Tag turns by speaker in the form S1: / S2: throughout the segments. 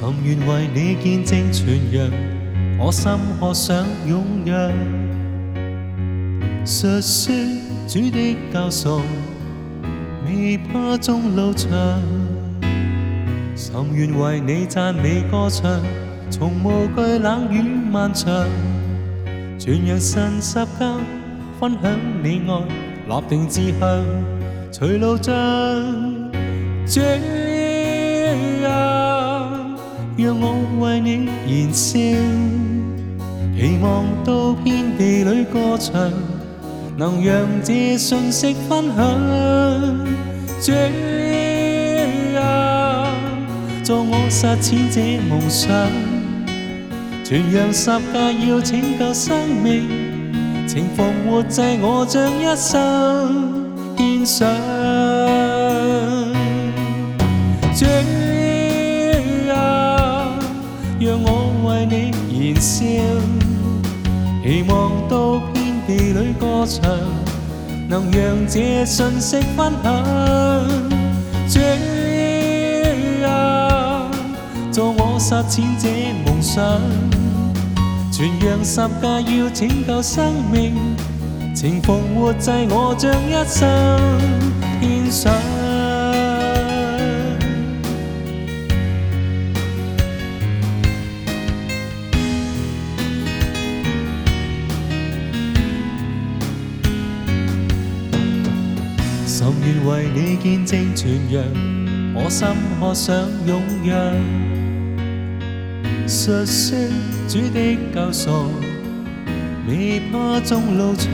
S1: 心愿为你见证全阳，我心可想拥有。述说主的教颂，未怕终老长。心愿为你赞美歌唱，从无惧冷雨漫长。全阳神十教，分享你爱，立定志向，随路赠。这。让我为你燃烧，期望到遍地里歌唱，能让这信息分享。这样，助我实践这梦想，全羊十架要拯救生命，情逢活祭我将一生献上。笑，期望到天地里歌唱，能讓這信息分享。主啊，助我實踐這夢想，傳揚十架要拯救生命，情逢活祭我將一生獻上。愿为你见证全阳，我心可想拥扬。述说主的救赎，未怕终路长。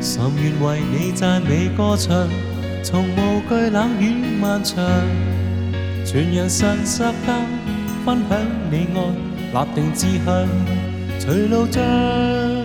S1: 心愿为你赞美歌唱，从无惧冷雨漫长。全阳神十架，分享你爱，立定志向，随路将。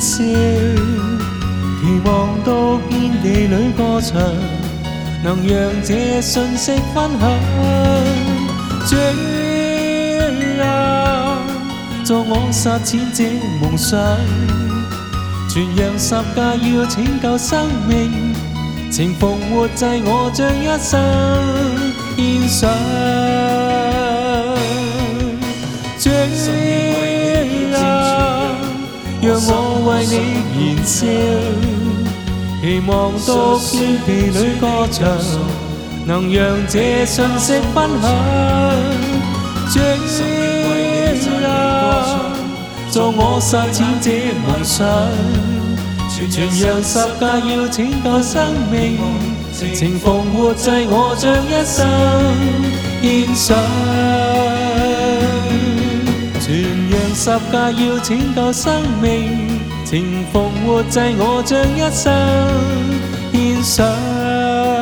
S1: 笑，期望到遍地裏歌唱，能讓這信息分享。主啊，助我實踐這夢想，傳揚十架要拯救生命，情逢活祭我將一生獻上。主啊。讓我為你燃燒，期望獨處地裏歌唱，能讓這信息分享。主啊，助我實踐這夢想，全讓十架要拯救生命，情逢活祭我將一生獻上。全讓十架要拯救生命。情逢活祭，我将一生献上。